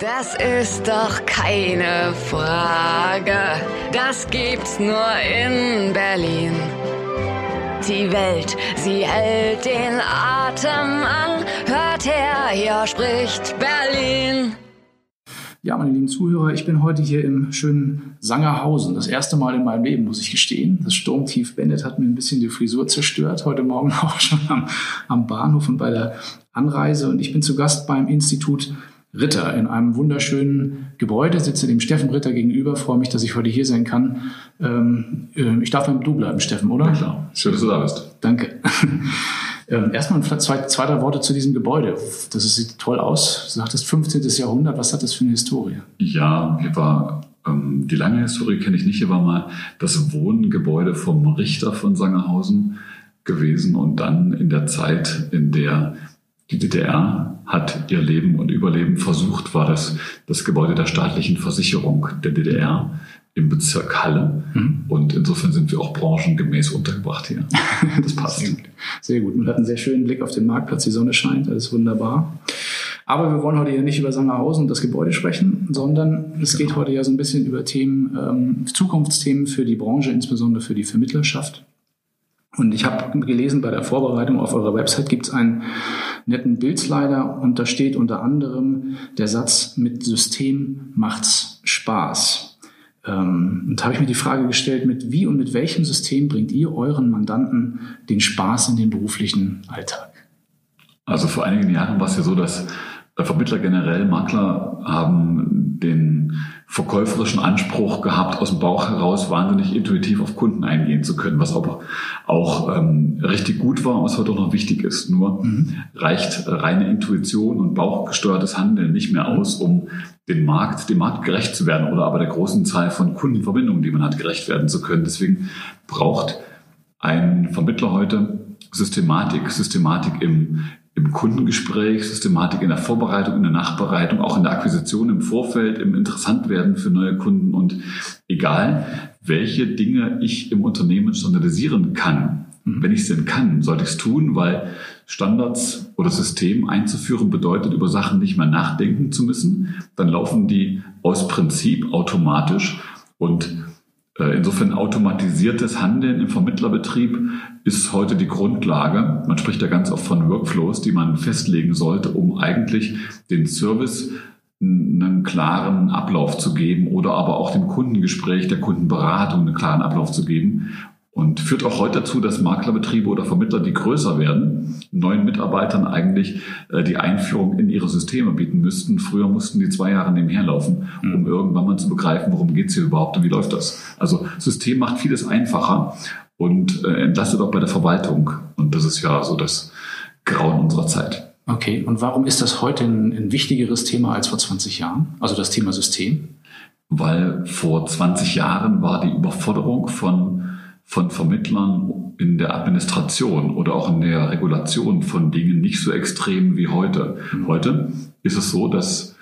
Das ist doch keine Frage. Das gibt's nur in Berlin. Die Welt, sie hält den Atem an. Hört her, hier spricht Berlin. Ja, meine lieben Zuhörer, ich bin heute hier im schönen Sangerhausen. Das erste Mal in meinem Leben, muss ich gestehen. Das Sturmtief Bennett hat mir ein bisschen die Frisur zerstört. Heute Morgen auch schon am, am Bahnhof und bei der Anreise. Und ich bin zu Gast beim Institut Ritter in einem wunderschönen Gebäude, sitze dem Steffen Ritter gegenüber, freue mich, dass ich heute hier sein kann. Ähm, äh, ich darf beim Du bleiben, Steffen, oder? Ja, klar. Schön, dass du da bist. Danke. ähm, erstmal zwei, zwei, drei Worte zu diesem Gebäude. Das sieht toll aus. Du sagtest 15. Jahrhundert. Was hat das für eine Historie? Ja, hier war ähm, die lange Historie kenne ich nicht. Hier war mal das Wohngebäude vom Richter von Sangerhausen gewesen und dann in der Zeit, in der die DDR hat ihr Leben und Überleben versucht, war das das Gebäude der staatlichen Versicherung der DDR im Bezirk Halle. Mhm. Und insofern sind wir auch branchengemäß untergebracht hier. Das passt. Sehr gut. sehr gut. Man hat einen sehr schönen Blick auf den Marktplatz, die Sonne scheint, alles wunderbar. Aber wir wollen heute ja nicht über Sangerhausen und das Gebäude sprechen, sondern es geht heute ja so ein bisschen über Themen, ähm, Zukunftsthemen für die Branche, insbesondere für die Vermittlerschaft. Und ich habe gelesen, bei der Vorbereitung auf eurer Website gibt es einen netten Bildslider und da steht unter anderem der Satz, mit System macht's Spaß. Ähm, und da habe ich mir die Frage gestellt, mit wie und mit welchem System bringt ihr euren Mandanten den Spaß in den beruflichen Alltag? Also vor einigen Jahren war es ja so, dass Vermittler generell, Makler haben den verkäuferischen Anspruch gehabt, aus dem Bauch heraus wahnsinnig intuitiv auf Kunden eingehen zu können, was aber auch ähm, richtig gut war, was heute auch noch wichtig ist. Nur mhm. reicht reine Intuition und bauchgesteuertes Handeln nicht mehr aus, um den Markt, dem Markt gerecht zu werden oder aber der großen Zahl von Kundenverbindungen, die man hat, gerecht werden zu können. Deswegen braucht ein Vermittler heute Systematik, Systematik im, im Kundengespräch, Systematik in der Vorbereitung, in der Nachbereitung, auch in der Akquisition im Vorfeld, im Interessantwerden für neue Kunden und egal, welche Dinge ich im Unternehmen standardisieren kann. Mhm. Wenn ich es denn kann, sollte ich es tun, weil Standards oder System einzuführen bedeutet, über Sachen nicht mehr nachdenken zu müssen. Dann laufen die aus Prinzip automatisch und insofern automatisiertes Handeln im Vermittlerbetrieb ist heute die Grundlage. Man spricht ja ganz oft von Workflows, die man festlegen sollte, um eigentlich den Service einen klaren Ablauf zu geben oder aber auch dem Kundengespräch, der Kundenberatung einen klaren Ablauf zu geben. Und führt auch heute dazu, dass Maklerbetriebe oder Vermittler, die größer werden, neuen Mitarbeitern eigentlich äh, die Einführung in ihre Systeme bieten müssten. Früher mussten die zwei Jahre nebenher laufen, um mhm. irgendwann mal zu begreifen, worum geht's hier überhaupt und wie läuft das. Also System macht vieles einfacher und äh, entlastet auch bei der Verwaltung. Und das ist ja so das Grauen unserer Zeit. Okay, und warum ist das heute ein, ein wichtigeres Thema als vor 20 Jahren? Also das Thema System? Weil vor 20 Jahren war die Überforderung von von Vermittlern in der Administration oder auch in der Regulation von Dingen nicht so extrem wie heute. Mhm. Heute ist es so, dass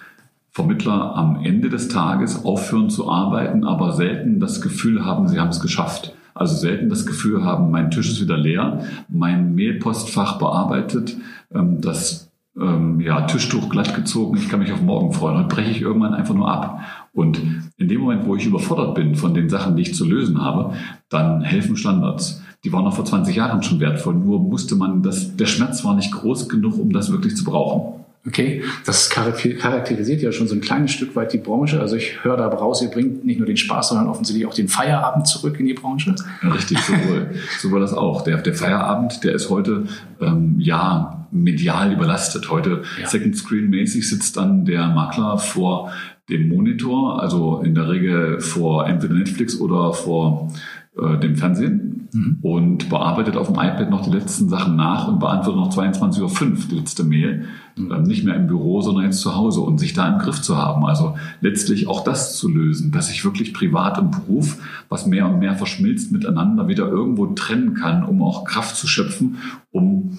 Vermittler am Ende des Tages aufhören zu arbeiten, aber selten das Gefühl haben, sie haben es geschafft. Also selten das Gefühl haben, mein Tisch ist wieder leer, mein Mailpostfach bearbeitet, ähm, das ähm, ja, Tischtuch glatt gezogen, ich kann mich auf morgen freuen. Heute breche ich irgendwann einfach nur ab. Und in dem Moment, wo ich überfordert bin von den Sachen, die ich zu lösen habe, dann helfen Standards. Die waren noch vor 20 Jahren schon wertvoll, nur musste man das, der Schmerz war nicht groß genug, um das wirklich zu brauchen. Okay, das charakterisiert ja schon so ein kleines Stück weit die Branche. Also ich höre da raus, ihr bringt nicht nur den Spaß, sondern offensichtlich auch den Feierabend zurück in die Branche. Ja, richtig, sowohl, sowohl das auch. Der, der Feierabend, der ist heute ähm, ja medial überlastet. Heute ja. Second Screen mäßig sitzt dann der Makler vor dem Monitor, also in der Regel vor entweder Netflix oder vor äh, dem Fernsehen mhm. und bearbeitet auf dem iPad noch die letzten Sachen nach und beantwortet noch 22.05 Uhr die letzte Mail. Mhm. Ähm, nicht mehr im Büro, sondern jetzt zu Hause und sich da im Griff zu haben. Also letztlich auch das zu lösen, dass ich wirklich privat und Beruf, was mehr und mehr verschmilzt miteinander, wieder irgendwo trennen kann, um auch Kraft zu schöpfen, um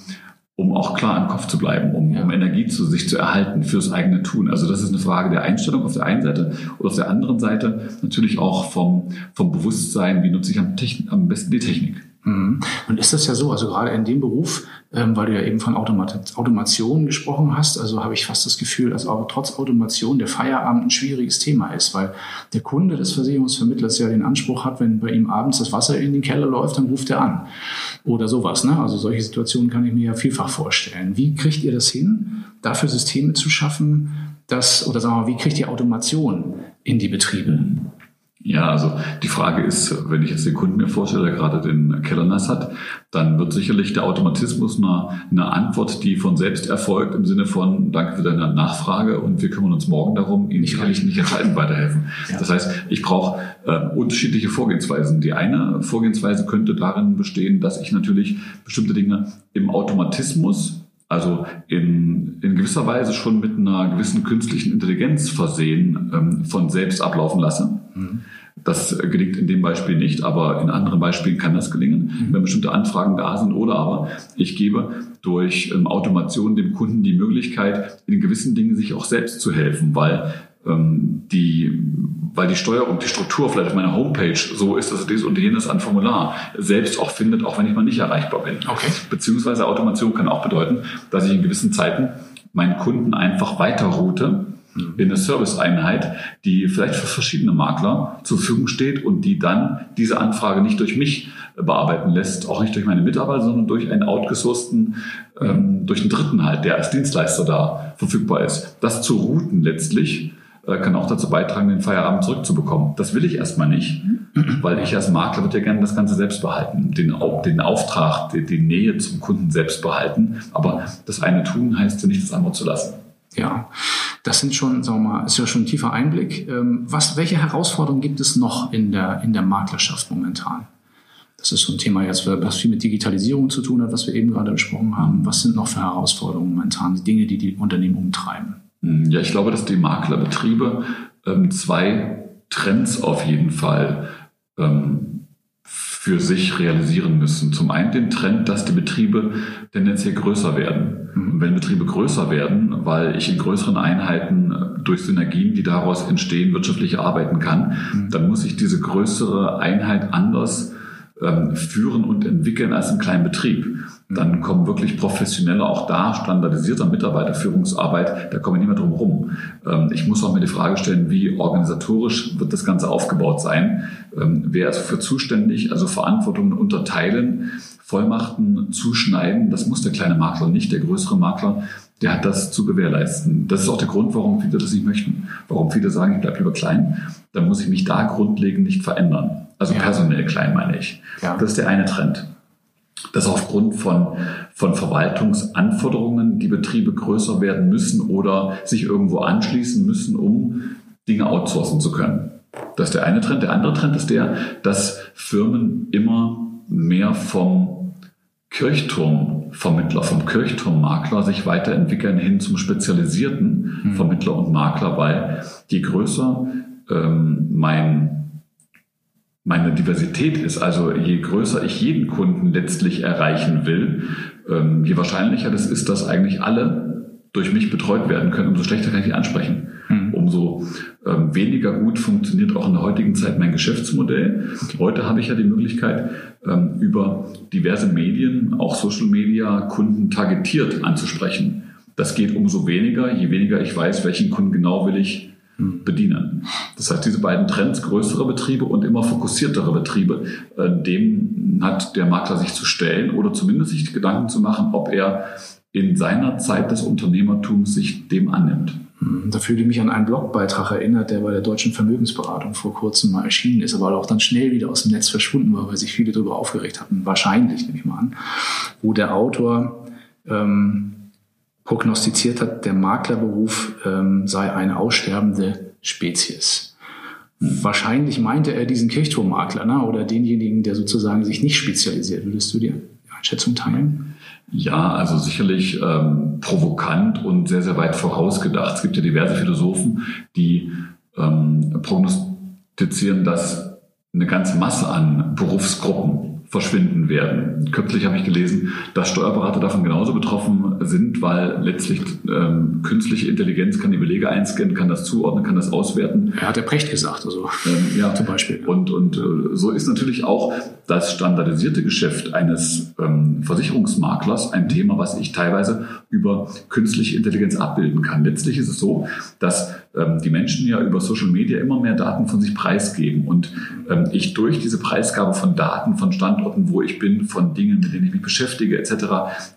um auch klar im Kopf zu bleiben, um, um Energie zu sich zu erhalten fürs eigene Tun. Also das ist eine Frage der Einstellung auf der einen Seite und auf der anderen Seite natürlich auch vom, vom Bewusstsein, wie nutze ich am, Techn am besten die Technik. Mhm. Und ist das ja so, also gerade in dem Beruf, ähm, weil du ja eben von Automat Automation gesprochen hast, also habe ich fast das Gefühl, dass aber trotz Automation der Feierabend ein schwieriges Thema ist, weil der Kunde des Versicherungsvermittlers ja den Anspruch hat, wenn bei ihm abends das Wasser in den Keller läuft, dann ruft er an. Oder sowas. Ne? Also solche Situationen kann ich mir ja vielfach vorstellen. Wie kriegt ihr das hin, dafür Systeme zu schaffen, dass, oder sagen wir mal, wie kriegt ihr Automation in die Betriebe? Ja, also die Frage ist, wenn ich jetzt den Kunden mir vorstelle, der gerade den Keller nass hat, dann wird sicherlich der Automatismus eine, eine Antwort, die von selbst erfolgt, im Sinne von Danke für deine Nachfrage und wir kümmern uns morgen darum, Ihnen sicherlich nicht entscheidend weiterhelfen. Ja. Das heißt, ich brauche äh, unterschiedliche Vorgehensweisen. Die eine Vorgehensweise könnte darin bestehen, dass ich natürlich bestimmte Dinge im Automatismus also in, in gewisser Weise schon mit einer gewissen künstlichen Intelligenz versehen, ähm, von selbst ablaufen lasse. Mhm. Das gelingt in dem Beispiel nicht, aber in anderen Beispielen kann das gelingen, mhm. wenn bestimmte Anfragen da sind. Oder aber ich gebe durch ähm, Automation dem Kunden die Möglichkeit, in gewissen Dingen sich auch selbst zu helfen, weil ähm, die, weil die Steuerung, die Struktur vielleicht auf meiner Homepage so ist, dass er dieses und jenes an Formular selbst auch findet, auch wenn ich mal nicht erreichbar bin. Okay. Beziehungsweise Automation kann auch bedeuten, dass ich in gewissen Zeiten meinen Kunden einfach weiterroute in eine Serviceeinheit, die vielleicht für verschiedene Makler zur Verfügung steht und die dann diese Anfrage nicht durch mich bearbeiten lässt, auch nicht durch meine Mitarbeiter, sondern durch einen outgesourcten, ähm, durch einen Dritten halt, der als Dienstleister da verfügbar ist. Das zu routen letztlich äh, kann auch dazu beitragen, den Feierabend zurückzubekommen. Das will ich erstmal nicht, weil ich als Makler würde ja gerne das Ganze selbst behalten, den, den Auftrag, die, die Nähe zum Kunden selbst behalten. Aber das eine tun heißt ja nicht, das andere zu lassen. Ja, das sind schon, sagen wir mal, ist ja schon ein tiefer Einblick. Ähm, was, welche Herausforderungen gibt es noch in der, in der Maklerschaft momentan? Das ist so ein Thema jetzt, was viel mit Digitalisierung zu tun hat, was wir eben gerade besprochen haben. Was sind noch für Herausforderungen momentan, die Dinge, die die Unternehmen umtreiben? Hm, ja, ich glaube, dass die Maklerbetriebe ähm, zwei Trends auf jeden Fall ähm, für sich realisieren müssen. Zum einen den Trend, dass die Betriebe tendenziell größer werden. Und mhm. wenn Betriebe größer werden, weil ich in größeren Einheiten durch Synergien, die daraus entstehen, wirtschaftlich arbeiten kann, mhm. dann muss ich diese größere Einheit anders ähm, führen und entwickeln als einen kleinen Betrieb. Dann kommen wirklich professionelle, auch da standardisierter Mitarbeiterführungsarbeit, da kommen wir nicht mehr drum rum. Ähm, ich muss auch mir die Frage stellen, wie organisatorisch wird das Ganze aufgebaut sein? Ähm, wer ist für zuständig? Also Verantwortungen unterteilen, Vollmachten zuschneiden. Das muss der kleine Makler nicht, der größere Makler der hat das zu gewährleisten. Das ist auch der Grund, warum viele das nicht möchten. Warum viele sagen, ich bleibe lieber klein. Dann muss ich mich da grundlegend nicht verändern. Also ja. personell klein meine ich. Ja. Das ist der eine Trend. Dass aufgrund von, von Verwaltungsanforderungen die Betriebe größer werden müssen oder sich irgendwo anschließen müssen, um Dinge outsourcen zu können. Das ist der eine Trend. Der andere Trend ist der, dass Firmen immer mehr vom Kirchturmvermittler, vom Kirchturmmakler sich weiterentwickeln hin zum spezialisierten mhm. Vermittler und Makler, weil je größer ähm, mein meine Diversität ist. Also je größer ich jeden Kunden letztlich erreichen will, ähm, je wahrscheinlicher das ist, dass eigentlich alle durch mich betreut werden können, umso schlechter kann ich die ansprechen. Mhm. Umso ähm, weniger gut funktioniert auch in der heutigen Zeit mein Geschäftsmodell. Heute habe ich ja die Möglichkeit, ähm, über diverse Medien, auch Social Media, Kunden targetiert anzusprechen. Das geht umso weniger, je weniger ich weiß, welchen Kunden genau will ich bedienen. Das heißt, diese beiden Trends, größere Betriebe und immer fokussiertere Betriebe, äh, dem hat der Makler sich zu stellen oder zumindest sich Gedanken zu machen, ob er in seiner Zeit des Unternehmertums sich dem annimmt. Hm, da fühle ich mich an einen Blogbeitrag erinnert, der bei der Deutschen Vermögensberatung vor kurzem mal erschienen ist, aber auch dann schnell wieder aus dem Netz verschwunden war, weil sich viele darüber aufgeregt hatten. Wahrscheinlich, nehme ich mal an. Wo der Autor ähm, prognostiziert hat, der Maklerberuf ähm, sei eine aussterbende Spezies. Wahrscheinlich meinte er diesen Kirchturmmakler ne? oder denjenigen, der sozusagen sich nicht spezialisiert. Würdest du die Einschätzung teilen? Ja, also sicherlich ähm, provokant und sehr, sehr weit vorausgedacht. Es gibt ja diverse Philosophen, die ähm, prognostizieren, dass eine ganze Masse an Berufsgruppen verschwinden werden. Kürzlich habe ich gelesen, dass Steuerberater davon genauso betroffen sind, weil letztlich ähm, künstliche Intelligenz kann die Belege einscannen, kann das zuordnen, kann das auswerten. Er hat der Precht gesagt, also ähm, ja, zum Beispiel. Und, und äh, so ist natürlich auch das standardisierte Geschäft eines ähm, Versicherungsmaklers ein Thema, was ich teilweise über künstliche Intelligenz abbilden kann. Letztlich ist es so, dass ähm, die Menschen ja über Social Media immer mehr Daten von sich preisgeben und ähm, ich durch diese Preisgabe von Daten, von Standorten, wo ich bin, von Dingen, mit denen ich mich beschäftige etc.,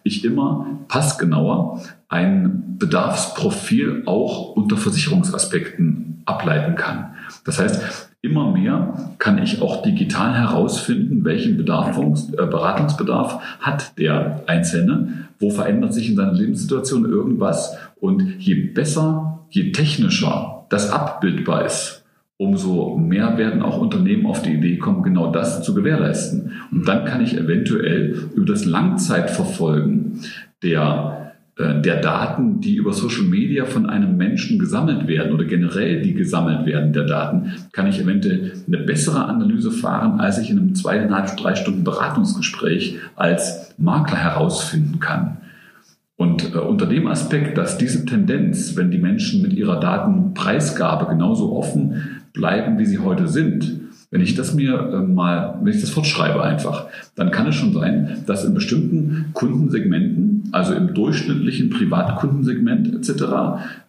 ich immer passgenauer ein Bedarfsprofil auch unter Versicherungsaspekten ableiten kann. Das heißt, immer mehr kann ich auch digital herausfinden, welchen Bedarfungs-, äh, Beratungsbedarf hat der Einzelne, wo verändert sich in seiner Lebenssituation irgendwas und je besser je technischer das abbildbar ist, umso mehr werden auch Unternehmen auf die Idee kommen, genau das zu gewährleisten. Und dann kann ich eventuell über das Langzeitverfolgen der, äh, der Daten, die über Social Media von einem Menschen gesammelt werden oder generell die gesammelt werden der Daten, kann ich eventuell eine bessere Analyse fahren, als ich in einem zweieinhalb, drei Stunden Beratungsgespräch als Makler herausfinden kann. Und äh, unter dem Aspekt, dass diese Tendenz, wenn die Menschen mit ihrer Datenpreisgabe genauso offen bleiben, wie sie heute sind, wenn ich das mir äh, mal, wenn ich das fortschreibe einfach, dann kann es schon sein, dass in bestimmten Kundensegmenten, also im durchschnittlichen Privatkundensegment etc.,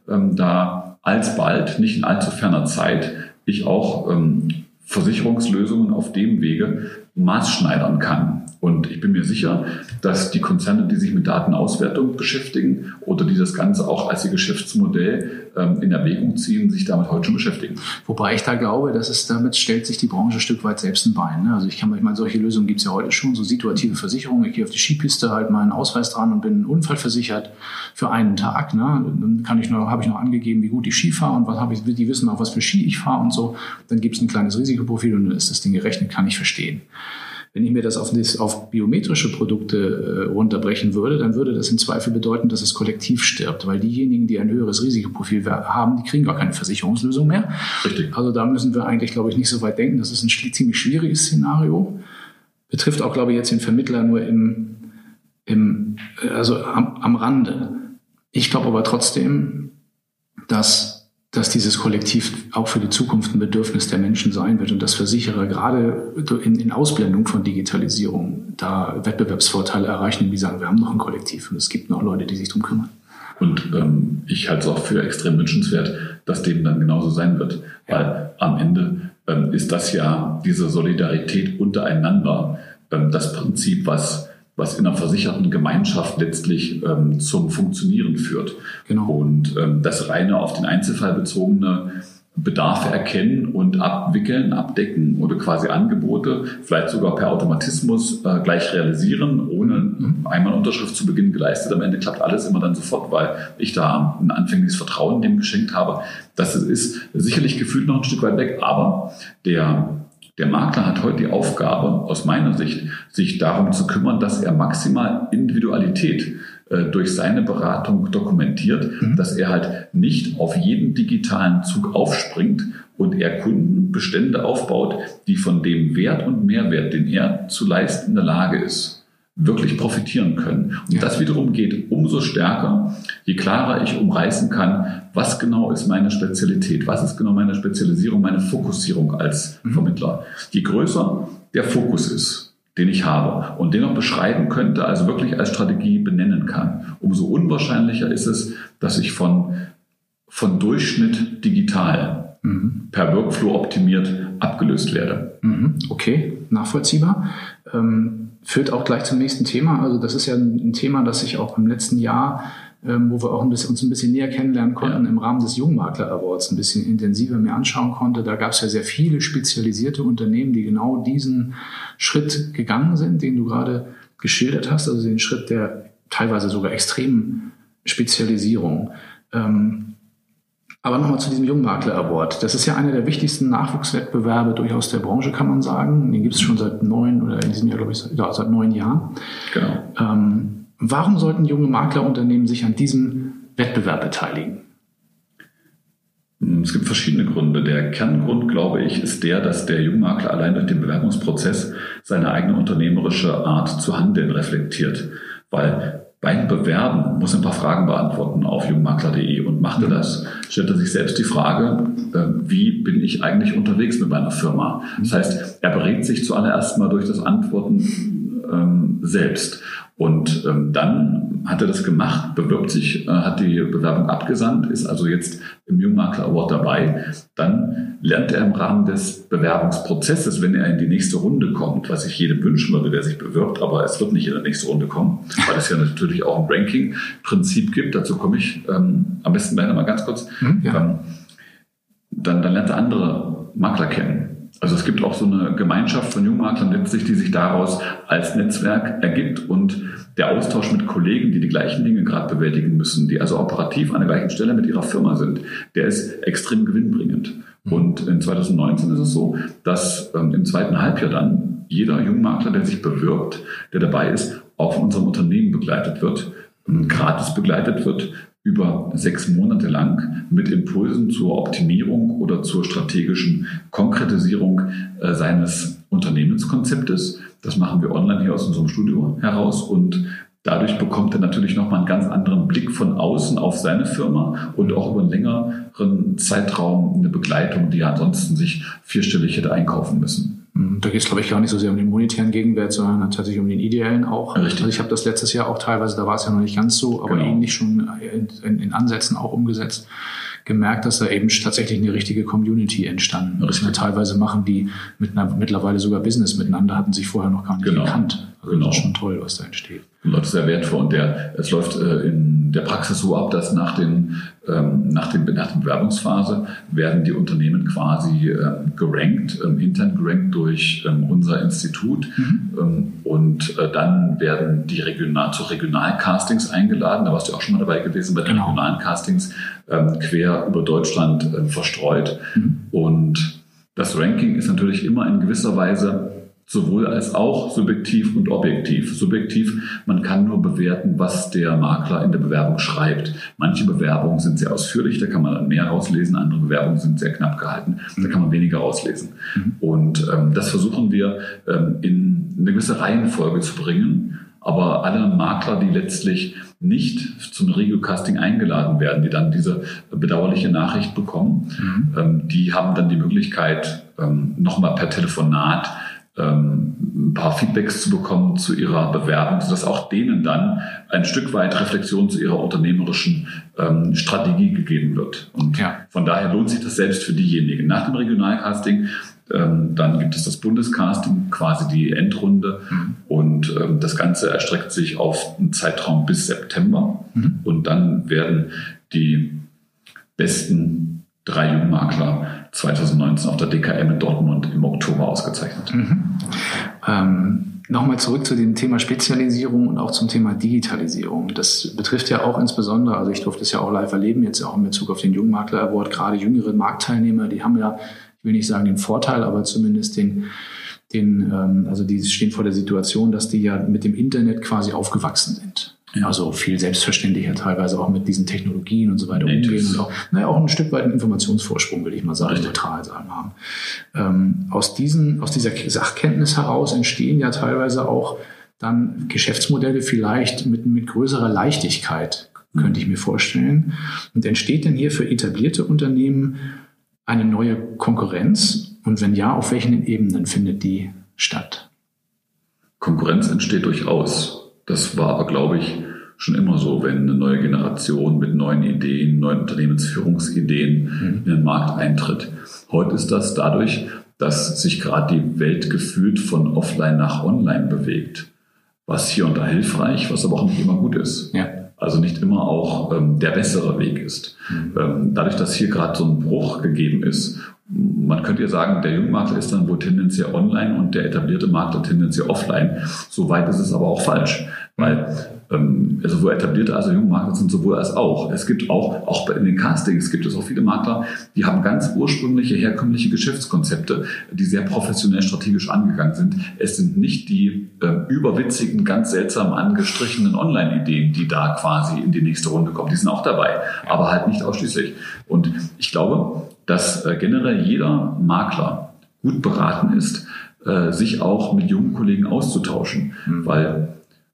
ähm, da alsbald, nicht in allzu ferner Zeit, ich auch ähm, Versicherungslösungen auf dem Wege maßschneidern kann. Und ich bin mir sicher, dass die Konzerne, die sich mit Datenauswertung beschäftigen oder die das Ganze auch als ihr Geschäftsmodell in Erwägung ziehen, sich damit heute schon beschäftigen. Wobei ich da glaube, dass es damit stellt sich die Branche ein Stück weit selbst ein Bein. Ne? Also ich kann ich meine, solche Lösungen gibt es ja heute schon, so situative Versicherungen. Ich gehe auf die Skipiste, halt meinen Ausweis dran und bin unfallversichert für einen Tag. Ne? Dann kann ich noch, habe ich noch angegeben, wie gut ich Ski fahre und was habe ich, die wissen auch, was für Ski ich fahre und so. Dann gibt es ein kleines Risikoprofil und dann ist das Ding gerechnet, kann ich verstehen. Wenn ich mir das auf, das, auf biometrische Produkte äh, runterbrechen würde, dann würde das im Zweifel bedeuten, dass es kollektiv stirbt, weil diejenigen, die ein höheres Risikoprofil haben, die kriegen gar keine Versicherungslösung mehr. Richtig. Also da müssen wir eigentlich, glaube ich, nicht so weit denken. Das ist ein ziemlich schwieriges Szenario. Betrifft auch, glaube ich, jetzt den Vermittler nur im, im also am, am Rande. Ich glaube aber trotzdem, dass dass dieses Kollektiv auch für die Zukunft ein Bedürfnis der Menschen sein wird und dass Versicherer gerade in, in Ausblendung von Digitalisierung da Wettbewerbsvorteile erreichen, die sagen, wir haben noch ein Kollektiv und es gibt noch Leute, die sich darum kümmern. Und ähm, ich halte es auch für extrem wünschenswert, dass dem dann genauso sein wird. Ja. Weil am Ende ähm, ist das ja diese Solidarität untereinander ähm, das Prinzip, was was in einer versicherten Gemeinschaft letztlich ähm, zum Funktionieren führt. Genau. Und ähm, das reine auf den Einzelfall bezogene Bedarfe erkennen und abwickeln, abdecken oder quasi Angebote, vielleicht sogar per Automatismus äh, gleich realisieren, ohne mhm. einmal Unterschrift zu Beginn geleistet. Am Ende klappt alles immer dann sofort, weil ich da ein anfängliches Vertrauen dem geschenkt habe. Das ist sicherlich gefühlt noch ein Stück weit weg, aber der der Makler hat heute die Aufgabe, aus meiner Sicht, sich darum zu kümmern, dass er maximal Individualität äh, durch seine Beratung dokumentiert, mhm. dass er halt nicht auf jeden digitalen Zug aufspringt und er Kundenbestände aufbaut, die von dem Wert und Mehrwert, den er zu leisten in der Lage ist, wirklich profitieren können. Und das wiederum geht umso stärker, je klarer ich umreißen kann, was genau ist meine Spezialität, was ist genau meine Spezialisierung, meine Fokussierung als mhm. Vermittler. Je größer der Fokus ist, den ich habe und den auch beschreiben könnte, also wirklich als Strategie benennen kann, umso unwahrscheinlicher ist es, dass ich von, von Durchschnitt digital mhm. per Workflow optimiert abgelöst werde. Mhm. Okay, nachvollziehbar. Ähm führt auch gleich zum nächsten Thema. Also das ist ja ein Thema, das sich auch im letzten Jahr, ähm, wo wir auch ein bisschen, uns ein bisschen näher kennenlernen konnten, ja. im Rahmen des Jungmakler Awards ein bisschen intensiver mir anschauen konnte. Da gab es ja sehr viele spezialisierte Unternehmen, die genau diesen Schritt gegangen sind, den du gerade geschildert hast, also den Schritt der teilweise sogar extremen Spezialisierung. Ähm, aber nochmal zu diesem Jungmakler Award. Das ist ja einer der wichtigsten Nachwuchswettbewerbe durchaus der Branche, kann man sagen. Den gibt es schon seit neun oder in diesem Jahr, glaube ich, ja, seit neun Jahren. Genau. Ähm, warum sollten junge Maklerunternehmen sich an diesem Wettbewerb beteiligen? es gibt verschiedene Gründe. Der Kerngrund, glaube ich, ist der, dass der Jungmakler allein durch den Bewerbungsprozess seine eigene unternehmerische Art zu handeln reflektiert. Weil beim Bewerben muss er ein paar Fragen beantworten auf jungmakler.de und macht er das, stellt er sich selbst die Frage, äh, wie bin ich eigentlich unterwegs mit meiner Firma? Das heißt, er berät sich zuallererst mal durch das Antworten ähm, selbst. Und ähm, dann hat er das gemacht, bewirbt sich, äh, hat die Bewerbung abgesandt, ist also jetzt im Jungmakler Award dabei. Dann lernt er im Rahmen des Bewerbungsprozesses, wenn er in die nächste Runde kommt, was ich jedem wünschen würde, der sich bewirbt, aber es wird nicht in der nächste Runde kommen, weil es ja natürlich auch ein Ranking-Prinzip gibt. Dazu komme ich ähm, am besten gleich nochmal ganz kurz. Mhm, ja. ähm, dann, dann lernt er andere Makler kennen also es gibt auch so eine Gemeinschaft von Jungmaklern letztlich, die sich daraus als Netzwerk ergibt und der Austausch mit Kollegen, die die gleichen Dinge gerade bewältigen müssen, die also operativ an der gleichen Stelle mit ihrer Firma sind, der ist extrem gewinnbringend. Mhm. Und in 2019 ist es so, dass ähm, im zweiten Halbjahr dann jeder Jungmakler, der sich bewirbt, der dabei ist, auch von unserem Unternehmen begleitet wird, gratis begleitet wird über sechs Monate lang mit Impulsen zur Optimierung oder zur strategischen Konkretisierung äh, seines Unternehmenskonzeptes. Das machen wir online hier aus unserem Studio heraus und dadurch bekommt er natürlich nochmal einen ganz anderen Blick von außen auf seine Firma und auch über einen längeren Zeitraum eine Begleitung, die er ansonsten sich vierstellig hätte einkaufen müssen. Mhm. Da geht es, glaube ich, gar nicht so sehr um den monetären Gegenwert, sondern tatsächlich um den ideellen auch. Richtig. Also ich habe das letztes Jahr auch teilweise, da war es ja noch nicht ganz so, aber genau. ähnlich schon in, in, in, Ansätzen auch umgesetzt, gemerkt, dass da eben tatsächlich eine richtige Community entstanden ist. Teilweise machen die mit einer, mittlerweile sogar Business miteinander, hatten sich vorher noch gar nicht genau. gekannt. Also genau. das ist schon toll, was da entsteht. Das ist sehr wertvoll und der, es läuft äh, in der Praxis so ab, dass nach, den, ähm, nach, dem, nach der Bewerbungsphase werden die Unternehmen quasi ähm, gerankt, ähm, intern gerankt durch ähm, unser Institut mhm. Ähm, und äh, dann werden die regional, zu Regionalcastings eingeladen. Da warst du auch schon mal dabei gewesen bei den genau. regionalen Castings ähm, quer über Deutschland verstreut. Mhm. Und das Ranking ist natürlich immer in gewisser Weise sowohl als auch subjektiv und objektiv. Subjektiv, man kann nur bewerten, was der Makler in der Bewerbung schreibt. Manche Bewerbungen sind sehr ausführlich, da kann man mehr rauslesen, andere Bewerbungen sind sehr knapp gehalten, da kann man weniger rauslesen. Mhm. Und ähm, das versuchen wir ähm, in eine gewisse Reihenfolge zu bringen. Aber alle Makler, die letztlich nicht zum Regio-Casting eingeladen werden, die dann diese bedauerliche Nachricht bekommen, mhm. ähm, die haben dann die Möglichkeit, ähm, nochmal per Telefonat ähm, ein paar Feedbacks zu bekommen zu ihrer Bewerbung, sodass auch denen dann ein Stück weit Reflexion zu ihrer unternehmerischen ähm, Strategie gegeben wird. Und ja. von daher lohnt sich das selbst für diejenigen. Nach dem Regionalcasting ähm, dann gibt es das Bundescasting, quasi die Endrunde. Mhm. Und ähm, das Ganze erstreckt sich auf einen Zeitraum bis September. Mhm. Und dann werden die besten drei Jungmakler 2019 auf der DKM in Dortmund im Oktober ausgezeichnet. Mhm. Ähm, Nochmal zurück zu dem Thema Spezialisierung und auch zum Thema Digitalisierung. Das betrifft ja auch insbesondere, also ich durfte es ja auch live erleben, jetzt auch in Bezug auf den Jungmakler Award, gerade jüngere Marktteilnehmer, die haben ja, ich will nicht sagen den Vorteil, aber zumindest den, den ähm, also die stehen vor der Situation, dass die ja mit dem Internet quasi aufgewachsen sind. Ja. Also viel selbstverständlicher teilweise auch mit diesen Technologien und so weiter Natives. umgehen und auch, naja, auch ein Stück weit einen Informationsvorsprung, will ich mal sagen, neutral sagen haben. Ähm, aus, diesen, aus dieser Sachkenntnis heraus entstehen ja teilweise auch dann Geschäftsmodelle vielleicht mit, mit größerer Leichtigkeit, könnte ich mir vorstellen. Und entsteht denn hier für etablierte Unternehmen eine neue Konkurrenz? Und wenn ja, auf welchen Ebenen findet die statt? Konkurrenz entsteht durchaus. Das war aber, glaube ich, schon immer so, wenn eine neue Generation mit neuen Ideen, neuen Unternehmensführungsideen mhm. in den Markt eintritt. Heute ist das dadurch, dass sich gerade die Welt gefühlt von offline nach online bewegt. Was hier und da hilfreich, was aber auch nicht immer gut ist. Ja. Also nicht immer auch ähm, der bessere Weg ist. Mhm. Ähm, dadurch, dass hier gerade so ein Bruch gegeben ist man könnte ja sagen, der Jungmakler ist dann wohl tendenziell online und der etablierte Makler tendenziell offline. Soweit ist es aber auch falsch, weil ähm, also sowohl etablierte als auch Jungmakler sind sowohl als auch. Es gibt auch, auch in den Castings gibt es auch viele Makler, die haben ganz ursprüngliche, herkömmliche Geschäftskonzepte, die sehr professionell strategisch angegangen sind. Es sind nicht die äh, überwitzigen, ganz seltsam angestrichenen Online-Ideen, die da quasi in die nächste Runde kommen. Die sind auch dabei, aber halt nicht ausschließlich. Und ich glaube, dass äh, generell jeder Makler gut beraten ist, äh, sich auch mit jungen Kollegen auszutauschen, mhm. weil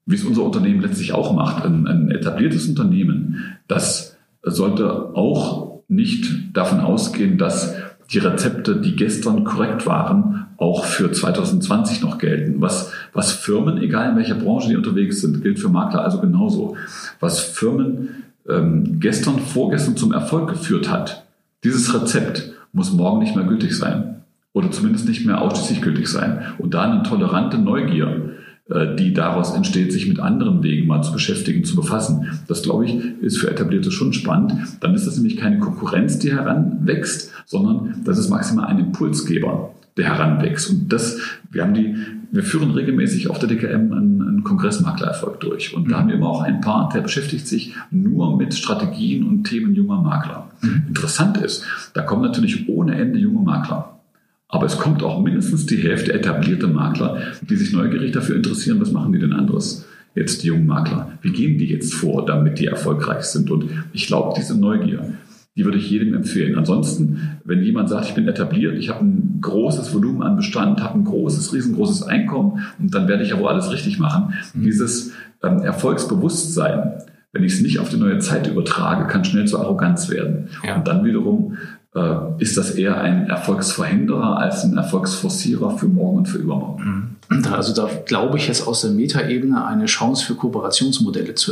wie es unser Unternehmen letztlich auch macht, ein, ein etabliertes Unternehmen, das sollte auch nicht davon ausgehen, dass die Rezepte, die gestern korrekt waren, auch für 2020 noch gelten. Was, was Firmen, egal in welcher Branche die unterwegs sind, gilt für Makler also genauso. Was Firmen ähm, gestern, vorgestern zum Erfolg geführt hat, dieses Rezept muss morgen nicht mehr gültig sein oder zumindest nicht mehr ausschließlich gültig sein. Und da eine tolerante Neugier, äh, die daraus entsteht, sich mit anderen Wegen mal zu beschäftigen, zu befassen. Das, glaube ich, ist für Etablierte schon spannend. Dann ist das nämlich keine Konkurrenz, die heranwächst, sondern das ist maximal ein Impulsgeber, der heranwächst. Und das, wir haben die, wir führen regelmäßig auf der DKM einen, einen Kongressmaklererfolg durch. Und da haben wir immer auch einen Part, der beschäftigt sich nur mit Strategien und Themen junger Makler. Mhm. Interessant ist, da kommen natürlich ohne Ende junge Makler. Aber es kommt auch mindestens die Hälfte etablierte Makler, die sich neugierig dafür interessieren, was machen die denn anderes? Jetzt die jungen Makler. Wie gehen die jetzt vor, damit die erfolgreich sind? Und ich glaube, diese Neugier, die würde ich jedem empfehlen. Ansonsten, wenn jemand sagt, ich bin etabliert, ich habe ein großes Volumen an Bestand, habe ein großes, riesengroßes Einkommen und dann werde ich ja wohl alles richtig machen. Mhm. Dieses ähm, Erfolgsbewusstsein, wenn ich es nicht auf die neue Zeit übertrage, kann schnell zur Arroganz werden. Ja. Und dann wiederum äh, ist das eher ein Erfolgsverhinderer als ein Erfolgsforcierer für morgen und für übermorgen. Mhm. Also da glaube ich jetzt aus der Metaebene eine Chance für Kooperationsmodelle zu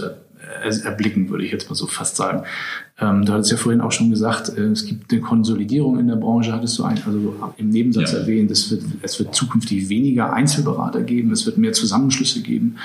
erblicken, würde ich jetzt mal so fast sagen. Ähm, du hattest ja vorhin auch schon gesagt, äh, es gibt eine Konsolidierung in der Branche, hattest du ein, also im Nebensatz ja. erwähnt. Es wird, es wird zukünftig weniger Einzelberater geben, es wird mehr Zusammenschlüsse geben.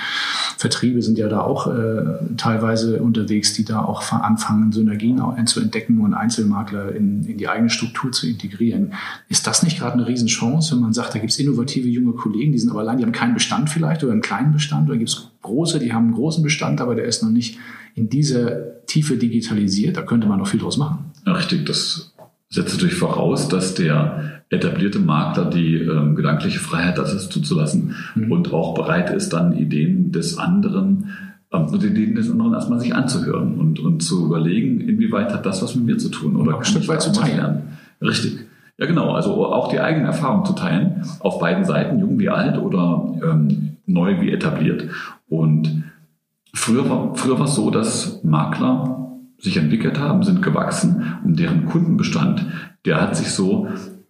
Vertriebe sind ja da auch äh, teilweise unterwegs, die da auch anfangen, Synergien zu entdecken und Einzelmakler in, in die eigene Struktur zu integrieren. Ist das nicht gerade eine Riesenchance, wenn man sagt, da gibt es innovative junge Kollegen, die sind aber allein, die haben keinen Bestand vielleicht oder einen kleinen Bestand, oder gibt es große, die haben einen großen Bestand, aber der ist noch nicht in dieser Tiefe digitalisiert. Da könnte man noch viel draus machen. Ja, richtig. Das setzt natürlich voraus, dass der etablierte Makler die ähm, gedankliche Freiheit hat, das zuzulassen mhm. und auch bereit ist, dann Ideen des anderen ähm, und Ideen des anderen erstmal sich anzuhören und, und zu überlegen, inwieweit hat das was mit mir zu tun oder ein Stück weit zu teilen. Richtig. Ja, genau. Also auch die eigene Erfahrung zu teilen, auf beiden Seiten, jung wie alt oder ähm, neu wie etabliert. Und Früher war, früher war es so, dass Makler sich entwickelt haben, sind gewachsen und deren Kundenbestand, der hat sich so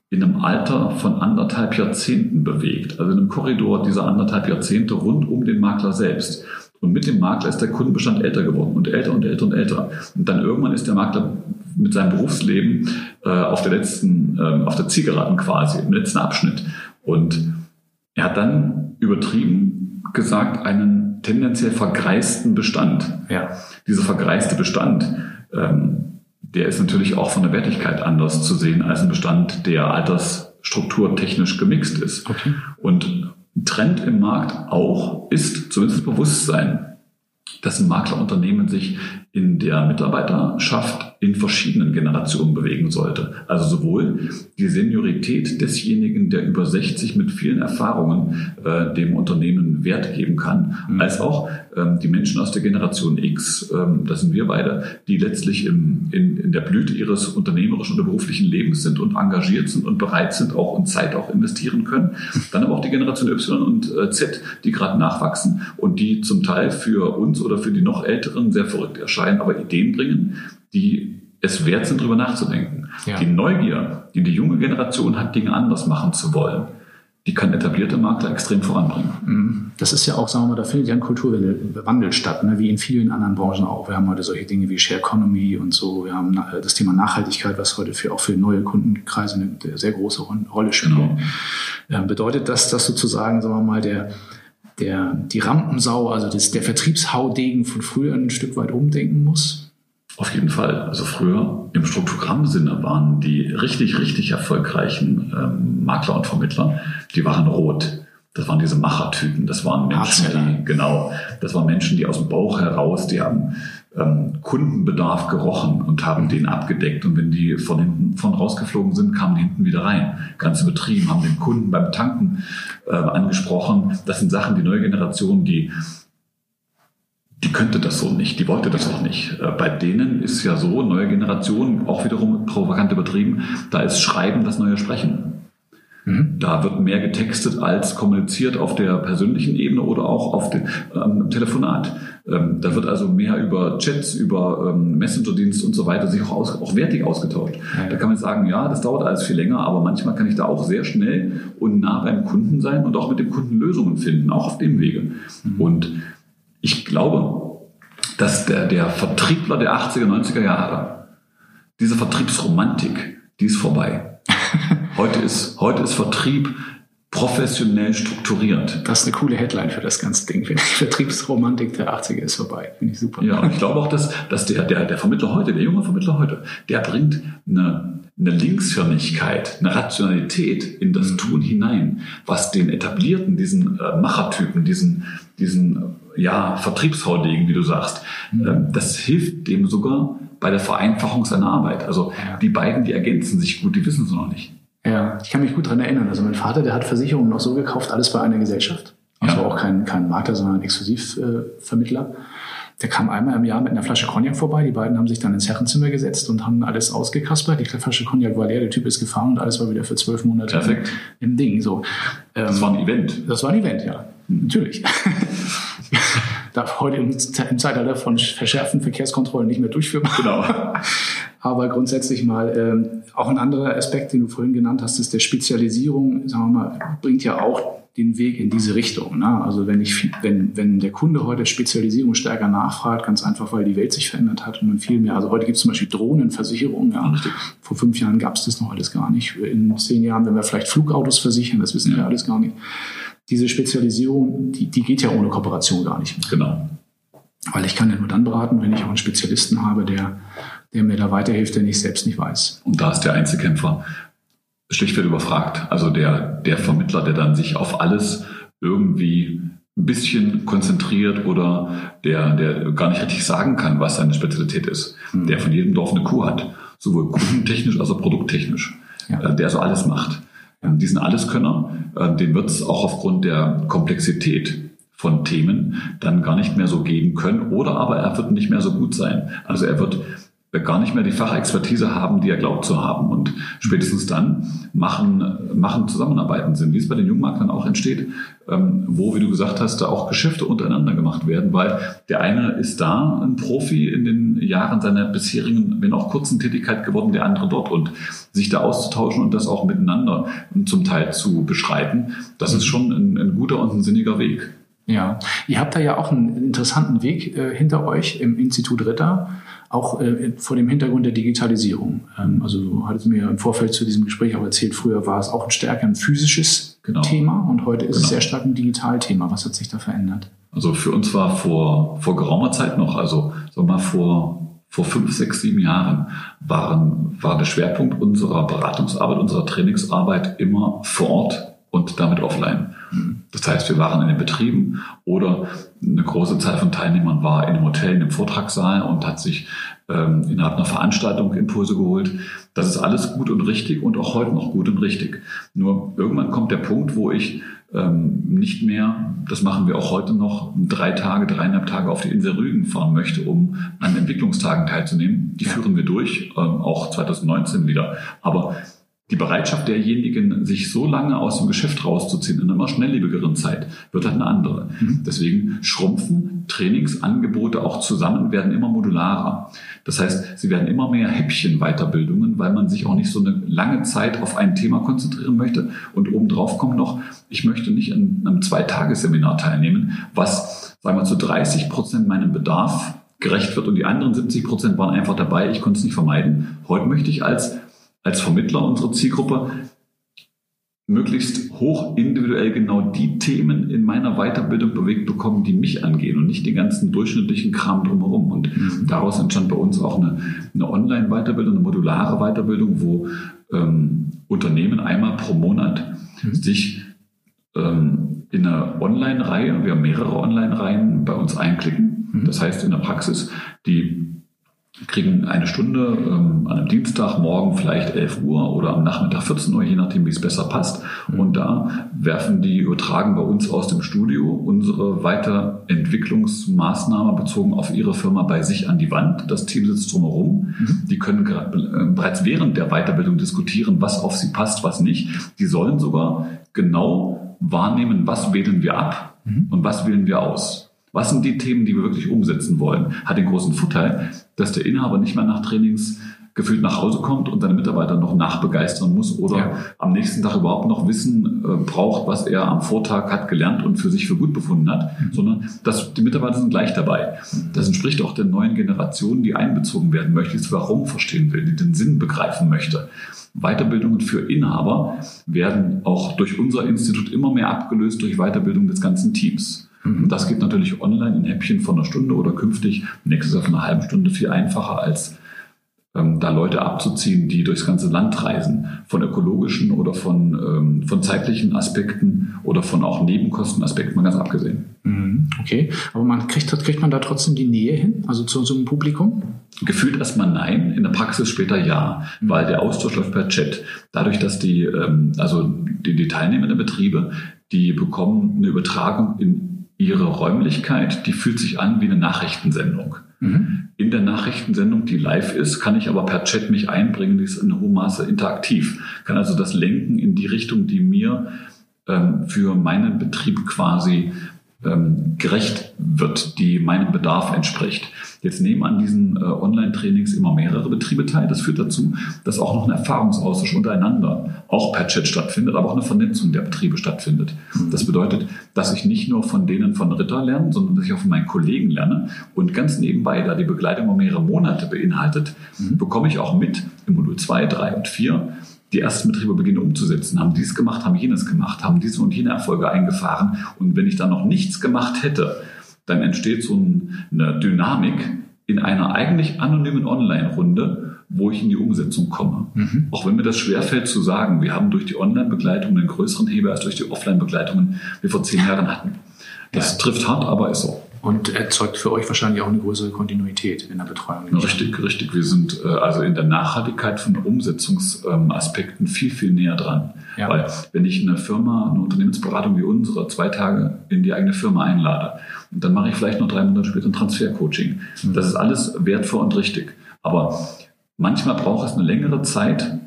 in einem Alter von anderthalb Jahrzehnten bewegt. Also in einem Korridor dieser anderthalb Jahrzehnte rund um den Makler selbst. Und mit dem Makler ist der Kundenbestand älter geworden und älter und älter und älter. Und dann irgendwann ist der Makler mit seinem Berufsleben äh, auf der letzten, äh, auf der Zielgeraden quasi, im letzten Abschnitt. Und er hat dann übertrieben gesagt, einen tendenziell vergreisten Bestand. Ja. Dieser vergreiste Bestand, ähm, der ist natürlich auch von der Wertigkeit anders zu sehen als ein Bestand, der altersstrukturtechnisch gemixt ist. Okay. Und Trend im Markt auch ist zumindest das Bewusstsein, dass ein Maklerunternehmen sich in der Mitarbeiterschaft in verschiedenen Generationen bewegen sollte. Also sowohl die Seniorität desjenigen, der über 60 mit vielen Erfahrungen äh, dem Unternehmen Wert geben kann, mhm. als auch ähm, die Menschen aus der Generation X, ähm, das sind wir beide, die letztlich im, in, in der Blüte ihres unternehmerischen oder beruflichen Lebens sind und engagiert sind und bereit sind, auch und Zeit auch investieren können. Dann aber auch die Generation Y und äh, Z, die gerade nachwachsen und die zum Teil für uns oder für die noch Älteren sehr verrückt erscheinen erscheinen, aber Ideen bringen, die es wert sind, darüber nachzudenken. Ja. Die Neugier, die die junge Generation hat, Dinge anders machen zu wollen, die kann etablierte Makler extrem voranbringen. Mhm. Das ist ja auch, sagen wir mal, da findet ja ein Kulturwandel statt, ne? wie in vielen anderen Branchen auch. Wir haben heute solche Dinge wie Share Economy und so. Wir haben das Thema Nachhaltigkeit, was heute für, auch für neue Kundenkreise eine sehr große Rolle spielt. Genau. Ähm, bedeutet das, dass sozusagen, sagen wir mal, der, der, die Rampensau, also das, der Vertriebshaudegen von früher ein Stück weit umdenken muss? Auf jeden Fall. Also früher im Struktogramm-Sinne waren die richtig, richtig erfolgreichen ähm, Makler und Vermittler, die waren rot. Das waren diese Machertypen. Das waren Menschen, die, genau, das waren Menschen, die aus dem Bauch heraus, die haben ähm, Kundenbedarf gerochen und haben den abgedeckt. Und wenn die von hinten von rausgeflogen sind, kamen die hinten wieder rein. Ganz übertrieben, haben den Kunden beim Tanken äh, angesprochen. Das sind Sachen, die neue Generation, die die könnte das so nicht, die wollte das auch nicht. Äh, bei denen ist ja so, neue Generation, auch wiederum provokant übertrieben, da ist Schreiben das neue Sprechen. Mhm. Da wird mehr getextet als kommuniziert auf der persönlichen Ebene oder auch auf dem ähm, Telefonat. Ähm, da wird also mehr über Chats, über ähm, Messenger-Dienst und so weiter sich auch, aus, auch wertig ausgetauscht. Ja. Da kann man sagen, ja, das dauert alles viel länger, aber manchmal kann ich da auch sehr schnell und nah beim Kunden sein und auch mit dem Kunden Lösungen finden, auch auf dem Wege. Mhm. Und ich glaube, dass der, der Vertriebler der 80er, 90er Jahre, diese Vertriebsromantik, die ist vorbei. Heute ist, heute ist Vertrieb professionell strukturiert. Das ist eine coole Headline für das ganze Ding. Die Vertriebsromantik der 80er ist vorbei. Finde ich super. Ja, und ich glaube auch, dass, dass der, der, der Vermittler heute, der junge Vermittler heute, der bringt eine, eine Linkshirnigkeit, eine Rationalität in das mhm. Tun hinein, was den etablierten, diesen äh, Machertypen, diesen, diesen ja, Vertriebshaudegen, wie du sagst, mhm. äh, das hilft dem sogar bei der Vereinfachung seiner Arbeit. Also ja. die beiden, die ergänzen sich gut, die wissen es noch nicht. Ja, ich kann mich gut dran erinnern. Also mein Vater, der hat Versicherungen noch so gekauft, alles bei einer Gesellschaft. Also ja. auch kein, kein Makler, sondern ein Exklusivvermittler. Der kam einmal im Jahr mit einer Flasche Cognac vorbei. Die beiden haben sich dann ins Herrenzimmer gesetzt und haben alles ausgekaspert. Die Flasche Cognac war leer, der Typ ist gefahren und alles war wieder für zwölf Monate Perfekt. im Ding. So. das war ein Event. Das war ein Event, ja. Natürlich. Darf heute im, im Zeitalter von verschärften Verkehrskontrollen nicht mehr durchführbar. Genau. Aber grundsätzlich mal, ähm, auch ein anderer Aspekt, den du vorhin genannt hast, ist der Spezialisierung, sagen wir mal, bringt ja auch den Weg in diese Richtung. Ne? Also wenn ich, wenn, wenn der Kunde heute Spezialisierung stärker nachfragt, ganz einfach, weil die Welt sich verändert hat und man viel mehr, also heute gibt es zum Beispiel Drohnenversicherungen, ja. Vor fünf Jahren gab es das noch alles gar nicht. In zehn Jahren, wenn wir vielleicht Flugautos versichern, das wissen ja. wir alles gar nicht. Diese Spezialisierung, die, die geht ja ohne Kooperation gar nicht mehr. Genau. Weil ich kann ja nur dann beraten, wenn ich auch einen Spezialisten habe, der der mir da weiterhilft, den ich selbst nicht weiß. Und da ist der Einzelkämpfer schlichtweg überfragt. Also der, der Vermittler, der dann sich auf alles irgendwie ein bisschen konzentriert oder der, der gar nicht richtig sagen kann, was seine Spezialität ist. Mhm. Der von jedem Dorf eine Kuh hat. Sowohl kundentechnisch als auch produkttechnisch. Ja. Äh, der so alles macht. Ähm, diesen Alleskönner, äh, den wird es auch aufgrund der Komplexität von Themen dann gar nicht mehr so geben können oder aber er wird nicht mehr so gut sein. Also er wird gar nicht mehr die Fachexpertise haben, die er glaubt zu haben. Und spätestens dann machen, machen Zusammenarbeiten Sinn, wie es bei den Jungmaklern auch entsteht, ähm, wo, wie du gesagt hast, da auch Geschäfte untereinander gemacht werden, weil der eine ist da ein Profi in den Jahren seiner bisherigen, wenn auch kurzen Tätigkeit geworden, der andere dort und sich da auszutauschen und das auch miteinander zum Teil zu beschreiten, das ist schon ein, ein guter und ein sinniger Weg. Ja, ihr habt da ja auch einen interessanten Weg äh, hinter euch im Institut Ritter auch äh, vor dem Hintergrund der Digitalisierung. Ähm, also du hattest mir im Vorfeld zu diesem Gespräch auch erzählt, früher war es auch ein stärker ein physisches genau. Thema und heute ist genau. es sehr stark ein Digitalthema. Was hat sich da verändert? Also für uns war vor, vor geraumer Zeit noch, also sagen wir mal vor, vor fünf, sechs, sieben Jahren, waren, war der Schwerpunkt unserer Beratungsarbeit, unserer Trainingsarbeit immer vor Ort und damit offline. Das heißt, wir waren in den Betrieben oder eine große Zahl von Teilnehmern war in einem Hotel, in einem Vortragssaal und hat sich ähm, innerhalb einer Veranstaltung Impulse geholt. Das ist alles gut und richtig und auch heute noch gut und richtig. Nur irgendwann kommt der Punkt, wo ich ähm, nicht mehr, das machen wir auch heute noch, drei Tage, dreieinhalb Tage auf die Insel Rügen fahren möchte, um an Entwicklungstagen teilzunehmen. Die ja. führen wir durch, ähm, auch 2019 wieder. Aber die Bereitschaft derjenigen, sich so lange aus dem Geschäft rauszuziehen in einer immer schnelllebigeren Zeit, wird halt eine andere. Mhm. Deswegen schrumpfen Trainingsangebote auch zusammen, werden immer modularer. Das heißt, sie werden immer mehr Häppchen Weiterbildungen, weil man sich auch nicht so eine lange Zeit auf ein Thema konzentrieren möchte. Und obendrauf kommt noch, ich möchte nicht an einem Zweitagesseminar teilnehmen, was, sagen wir, zu 30 Prozent meinem Bedarf gerecht wird und die anderen 70 Prozent waren einfach dabei, ich konnte es nicht vermeiden. Heute möchte ich als als Vermittler unserer Zielgruppe möglichst hoch individuell genau die Themen in meiner Weiterbildung bewegt bekommen, die mich angehen und nicht den ganzen durchschnittlichen Kram drumherum. Und mhm. daraus entstand bei uns auch eine, eine Online-Weiterbildung, eine modulare Weiterbildung, wo ähm, Unternehmen einmal pro Monat mhm. sich ähm, in einer Online-Reihe, wir haben mehrere Online-Reihen bei uns einklicken. Mhm. Das heißt in der Praxis, die kriegen eine Stunde ähm, an einem Dienstag, morgen vielleicht 11 Uhr oder am Nachmittag 14 Uhr, je nachdem, wie es besser passt. Mhm. Und da werfen die, übertragen bei uns aus dem Studio unsere Weiterentwicklungsmaßnahme bezogen auf ihre Firma bei sich an die Wand. Das Team sitzt drumherum. Mhm. Die können äh, bereits während der Weiterbildung diskutieren, was auf sie passt, was nicht. Die sollen sogar genau wahrnehmen, was wählen wir ab mhm. und was wählen wir aus. Was sind die Themen, die wir wirklich umsetzen wollen? Hat den großen Vorteil, dass der Inhaber nicht mehr nach Trainings gefühlt nach Hause kommt und seine Mitarbeiter noch nachbegeistern muss oder ja. am nächsten Tag überhaupt noch Wissen äh, braucht, was er am Vortag hat gelernt und für sich für gut befunden hat, mhm. sondern dass die Mitarbeiter sind gleich dabei. Das entspricht auch der neuen Generation, die einbezogen werden möchte, die das Warum verstehen will, die den Sinn begreifen möchte. Weiterbildungen für Inhaber werden auch durch unser Institut immer mehr abgelöst durch Weiterbildung des ganzen Teams. Und das geht natürlich online in Häppchen von einer Stunde oder künftig nächstes Jahr von einer halben Stunde viel einfacher als ähm, da Leute abzuziehen, die durchs ganze Land reisen, von ökologischen oder von, ähm, von zeitlichen Aspekten oder von auch Nebenkostenaspekten mal ganz abgesehen. Mhm, okay, aber man kriegt, kriegt man da trotzdem die Nähe hin, also zu unserem Publikum? Gefühlt erstmal nein, in der Praxis später ja, mhm. weil der Austausch läuft per Chat. Dadurch, dass die, ähm, also die, die teilnehmenden Betriebe, die bekommen eine Übertragung in ihre Räumlichkeit, die fühlt sich an wie eine Nachrichtensendung. Mhm. In der Nachrichtensendung, die live ist, kann ich aber per Chat mich einbringen, die ist in hohem Maße interaktiv. Kann also das lenken in die Richtung, die mir ähm, für meinen Betrieb quasi ähm, gerecht wird, die meinem Bedarf entspricht. Jetzt nehmen an diesen äh, Online-Trainings immer mehrere Betriebe teil. Das führt dazu, dass auch noch ein Erfahrungsaustausch untereinander auch per Chat stattfindet, aber auch eine Vernetzung der Betriebe stattfindet. Mhm. Das bedeutet, dass ich nicht nur von denen von Ritter lerne, sondern dass ich auch von meinen Kollegen lerne. Und ganz nebenbei, da die Begleitung um mehrere Monate beinhaltet, mhm. bekomme ich auch mit im Modul 2, 3 und 4, die ersten Betriebe beginnen umzusetzen, haben dies gemacht, haben jenes gemacht, haben diese und jene Erfolge eingefahren. Und wenn ich dann noch nichts gemacht hätte, dann entsteht so eine Dynamik in einer eigentlich anonymen Online-Runde, wo ich in die Umsetzung komme. Mhm. Auch wenn mir das schwerfällt zu sagen, wir haben durch die Online-Begleitung einen größeren Hebel als durch die Offline-Begleitungen, die wir vor zehn Jahren hatten. Das ja. trifft hart, aber ist so. Und erzeugt für euch wahrscheinlich auch eine größere Kontinuität in der Betreuung. Richtig, richtig. Wir sind äh, also in der Nachhaltigkeit von Umsetzungsaspekten viel, viel näher dran. Ja. Weil wenn ich eine Firma, eine Unternehmensberatung wie unsere zwei Tage in die eigene Firma einlade und dann mache ich vielleicht noch drei Monate später ein Transfercoaching. Mhm. Das ist alles wertvoll und richtig. Aber manchmal braucht es eine längere Zeit,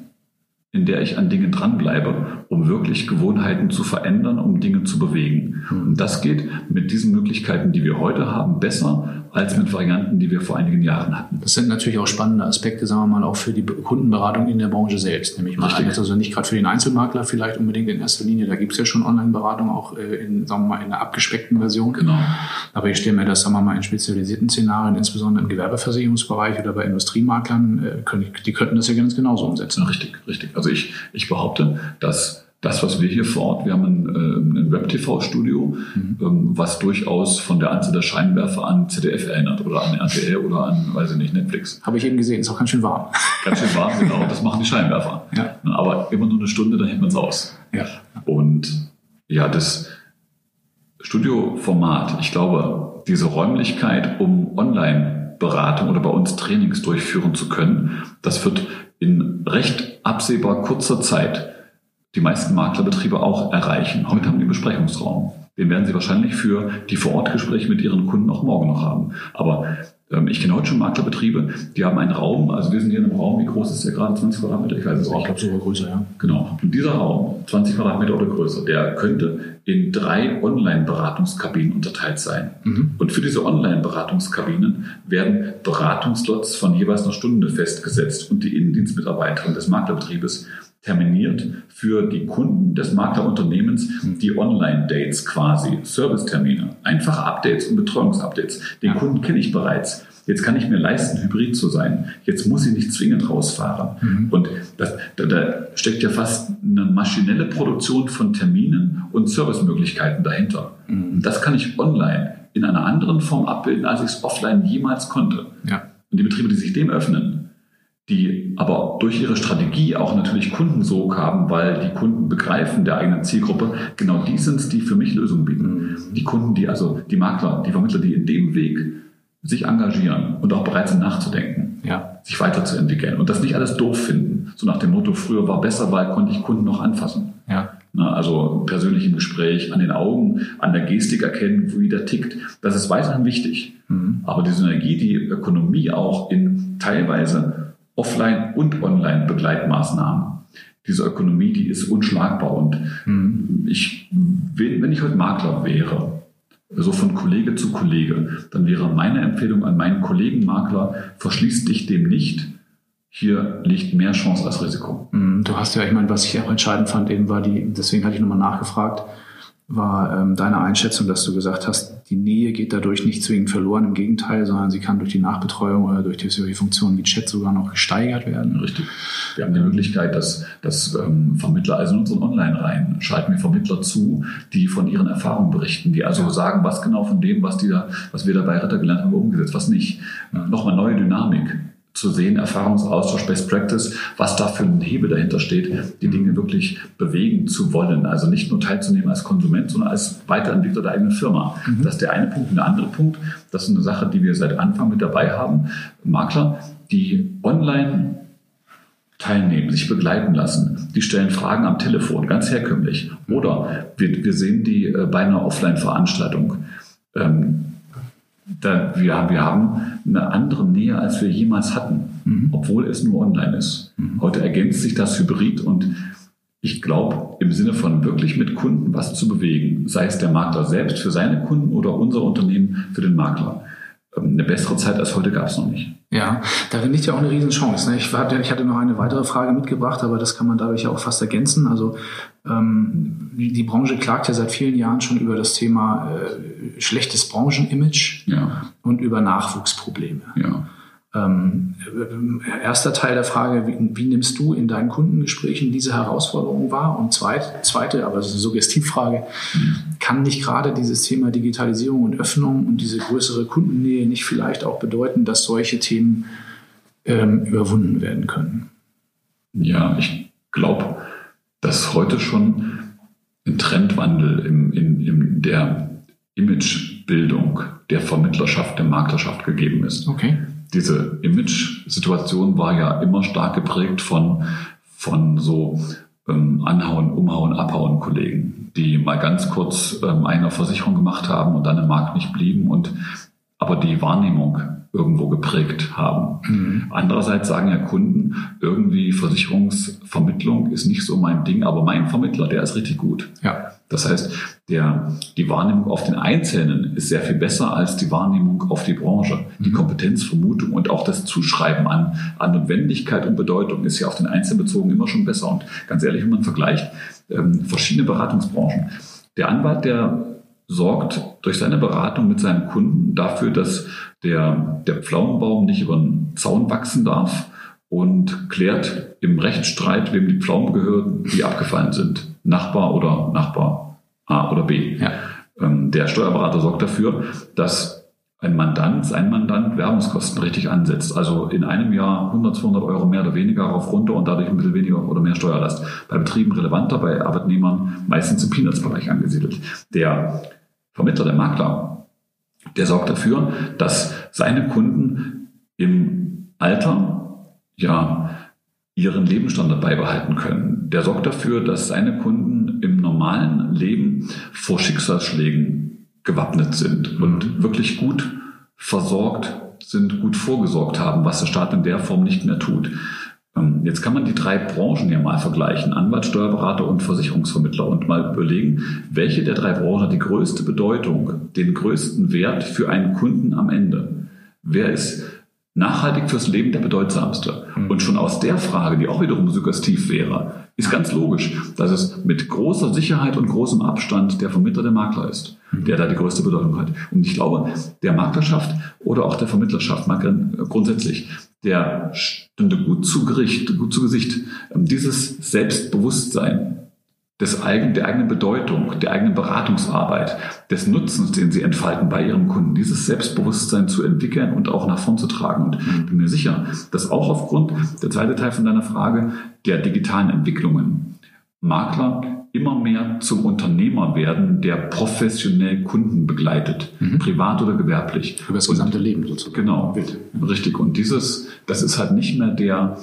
in der ich an Dingen dranbleibe, um wirklich Gewohnheiten zu verändern, um Dinge zu bewegen. Hm. Und das geht mit diesen Möglichkeiten, die wir heute haben, besser als mit Varianten, die wir vor einigen Jahren hatten. Das sind natürlich auch spannende Aspekte, sagen wir mal, auch für die Kundenberatung in der Branche selbst. Nämlich mal Richtig. also nicht gerade für den Einzelmakler vielleicht unbedingt in erster Linie, da gibt es ja schon Online-Beratung auch äh, in, sagen wir mal, in einer abgespeckten Version. Genau. Aber ich stelle mir das, sagen wir mal, in spezialisierten Szenarien, insbesondere im Gewerbeversicherungsbereich oder bei Industriemaklern, äh, können, die könnten das ja ganz genauso umsetzen. Richtig, richtig. Also ich, ich behaupte, dass das, was wir hier vor Ort, wir haben ein, äh, ein Web-TV-Studio, mhm. ähm, was durchaus von der Anzahl der Scheinwerfer an ZDF erinnert oder an RTL oder an, weiß ich nicht, Netflix. Habe ich eben gesehen, ist auch ganz schön warm. Ganz schön warm, genau, das machen die Scheinwerfer. Ja. Aber immer nur eine Stunde, dann hält man es aus. Ja. Und ja, das Studioformat, ich glaube, diese Räumlichkeit, um Online-Beratung oder bei uns Trainings durchführen zu können, das wird in recht absehbar kurzer Zeit die meisten Maklerbetriebe auch erreichen. Heute haben die Besprechungsraum. Den werden Sie wahrscheinlich für die Vorortgespräche mit Ihren Kunden auch morgen noch haben. Aber ich kenne heute schon Maklerbetriebe, die haben einen Raum, also wir sind hier in einem Raum, wie groß ist der gerade? 20 Quadratmeter? Ich weiß es nicht. Ich glaube sogar größer, ja. Genau. Und dieser Raum, 20 Quadratmeter oder größer, der könnte in drei Online-Beratungskabinen unterteilt sein. Mhm. Und für diese Online-Beratungskabinen werden Beratungslots von jeweils einer Stunde festgesetzt und die Innendienstmitarbeiterin des Maklerbetriebes terminiert für die Kunden des Maklerunternehmens die Online-Dates quasi, Servicetermine, einfache Updates und Betreuungsupdates. Den ja. Kunden kenne ich bereits. Jetzt kann ich mir leisten, hybrid zu sein. Jetzt muss ich nicht zwingend rausfahren. Mhm. Und das, da, da, steckt ja fast eine maschinelle Produktion von Terminen und Servicemöglichkeiten dahinter. Mhm. Das kann ich online in einer anderen Form abbilden, als ich es offline jemals konnte. Ja. Und die Betriebe, die sich dem öffnen, die aber durch ihre Strategie auch natürlich Kundensog haben, weil die Kunden begreifen der eigenen Zielgruppe, genau die sind es, die für mich Lösungen bieten. Die Kunden, die also die Makler, die Vermittler, die in dem Weg sich engagieren und auch bereit sind nachzudenken. sich weiterzuentwickeln und das nicht alles doof finden. So nach dem Motto, früher war besser, weil konnte ich Kunden noch anfassen. Ja. Na, also persönlich im Gespräch, an den Augen, an der Gestik erkennen, wie der tickt. Das ist weiterhin wichtig. Mhm. Aber die Synergie, die Ökonomie auch in teilweise Offline- und Online-Begleitmaßnahmen. Diese Ökonomie, die ist unschlagbar. Und Mhm. ich, wenn ich heute Makler wäre, so von Kollege zu Kollege, dann wäre meine Empfehlung an meinen Kollegen Makler, verschließ dich dem nicht. Hier liegt mehr Chance als Risiko. Mhm. Du hast ja, ich meine, was ich auch entscheidend fand, eben war die, deswegen hatte ich nochmal nachgefragt, war ähm, deine Einschätzung, dass du gesagt hast, die Nähe geht dadurch nicht zwingend verloren, im Gegenteil, sondern sie kann durch die Nachbetreuung oder durch die Funktionen wie Chat sogar noch gesteigert werden. Richtig. Wir haben die Möglichkeit, dass, dass ähm, Vermittler, also in unseren Online-Reihen, schalten wir Vermittler zu, die von ihren Erfahrungen berichten, die also sagen, was genau von dem, was, die da, was wir da bei Ritter gelernt haben, umgesetzt, was nicht. Äh, Nochmal neue Dynamik zu sehen, Erfahrungsaustausch, Best Practice, was da für ein Hebel dahinter steht, die Dinge wirklich bewegen zu wollen. Also nicht nur teilzunehmen als Konsument, sondern als Weiterentwickler der eigenen Firma. Das ist der eine Punkt. Und der andere Punkt, das ist eine Sache, die wir seit Anfang mit dabei haben, Makler, die online teilnehmen, sich begleiten lassen. Die stellen Fragen am Telefon, ganz herkömmlich. Oder wir, wir sehen die äh, bei einer Offline-Veranstaltung. Ähm, da, wir, wir haben eine andere Nähe, als wir jemals hatten, obwohl es nur online ist. Heute ergänzt sich das Hybrid und ich glaube, im Sinne von wirklich mit Kunden was zu bewegen, sei es der Makler selbst für seine Kunden oder unser Unternehmen für den Makler. Ähm, Eine bessere Zeit als heute gab es noch nicht. Ja, darin liegt ja auch eine Riesenchance. Ne? Ich, hatte, ich hatte noch eine weitere Frage mitgebracht, aber das kann man dadurch ja auch fast ergänzen. Also ähm, die die Branche klagt ja seit vielen Jahren schon über das Thema äh, schlechtes Branchenimage Ja, und über Nachwuchsprobleme. ja. Ähm, äh, erster Teil der Frage, wie, wie nimmst du in deinen Kundengesprächen diese Herausforderung wahr? Und zweit, zweite, aber das ist eine Suggestivfrage, kann nicht gerade dieses Thema Digitalisierung und Öffnung und diese größere Kundennähe nicht vielleicht auch bedeuten, dass solche Themen ähm, überwunden werden können? Ja, ich glaube, dass heute schon ein Trendwandel im, in, in der Imagebildung der Vermittlerschaft, der Maklerschaft gegeben ist. Okay. Diese Image-Situation war ja immer stark geprägt von, von so ähm, Anhauen, Umhauen, Abhauen Kollegen, die mal ganz kurz ähm, eine Versicherung gemacht haben und dann im Markt nicht blieben und aber die Wahrnehmung irgendwo geprägt haben. Andererseits sagen ja Kunden, irgendwie Versicherungsvermittlung ist nicht so mein Ding, aber mein Vermittler, der ist richtig gut. Ja. Das heißt, der, die Wahrnehmung auf den Einzelnen ist sehr viel besser als die Wahrnehmung auf die Branche. Die Kompetenzvermutung und auch das Zuschreiben an, an Notwendigkeit und Bedeutung ist ja auf den Einzelnen bezogen immer schon besser. Und ganz ehrlich, wenn man vergleicht ähm, verschiedene Beratungsbranchen, der Anwalt, der sorgt durch seine Beratung mit seinem Kunden dafür, dass der, der Pflaumenbaum nicht über den Zaun wachsen darf und klärt im Rechtsstreit, wem die Pflaumen gehören, die abgefallen sind. Nachbar oder Nachbar A oder B. Ja. Ähm, der Steuerberater sorgt dafür, dass ein Mandant, sein Mandant Werbungskosten richtig ansetzt. Also in einem Jahr 100, 200 Euro mehr oder weniger rauf runter und dadurch ein bisschen weniger oder mehr Steuerlast. Bei Betrieben relevanter, bei Arbeitnehmern meistens im Peanuts-Bereich angesiedelt. Der Vermittler, der Makler, der sorgt dafür, dass seine Kunden im Alter ja ihren Lebensstandard beibehalten können. Der sorgt dafür, dass seine Kunden im normalen Leben vor Schicksalsschlägen gewappnet sind und wirklich gut versorgt sind, gut vorgesorgt haben, was der Staat in der Form nicht mehr tut. Ähm, Jetzt kann man die drei Branchen ja mal vergleichen, Anwalt, Steuerberater und Versicherungsvermittler und mal überlegen, welche der drei Branchen hat die größte Bedeutung, den größten Wert für einen Kunden am Ende. Wer ist nachhaltig fürs Leben der bedeutsamste? Und schon aus der Frage, die auch wiederum suggestiv wäre, ist ganz logisch, dass es mit großer Sicherheit und großem Abstand der Vermittler der Makler ist, der da die größte Bedeutung hat. Und ich glaube, der Maklerschaft oder auch der Vermittlerschaft mag grundsätzlich, der stünde gut zu Gericht, gut zu Gesicht, ähm, dieses Selbstbewusstsein des eigenen, der eigenen Bedeutung, der eigenen Beratungsarbeit, des Nutzens, den sie entfalten bei ihrem Kunden, dieses Selbstbewusstsein zu entwickeln und auch nach vorn zu tragen. Und bin mir sicher, dass auch aufgrund, der zweite Teil von deiner Frage, der digitalen Entwicklungen, Makler immer mehr zum Unternehmer werden, der professionell Kunden begleitet, mhm. privat oder gewerblich. Über das gesamte Leben sozusagen. Genau, richtig. Und dieses, das ist halt nicht mehr der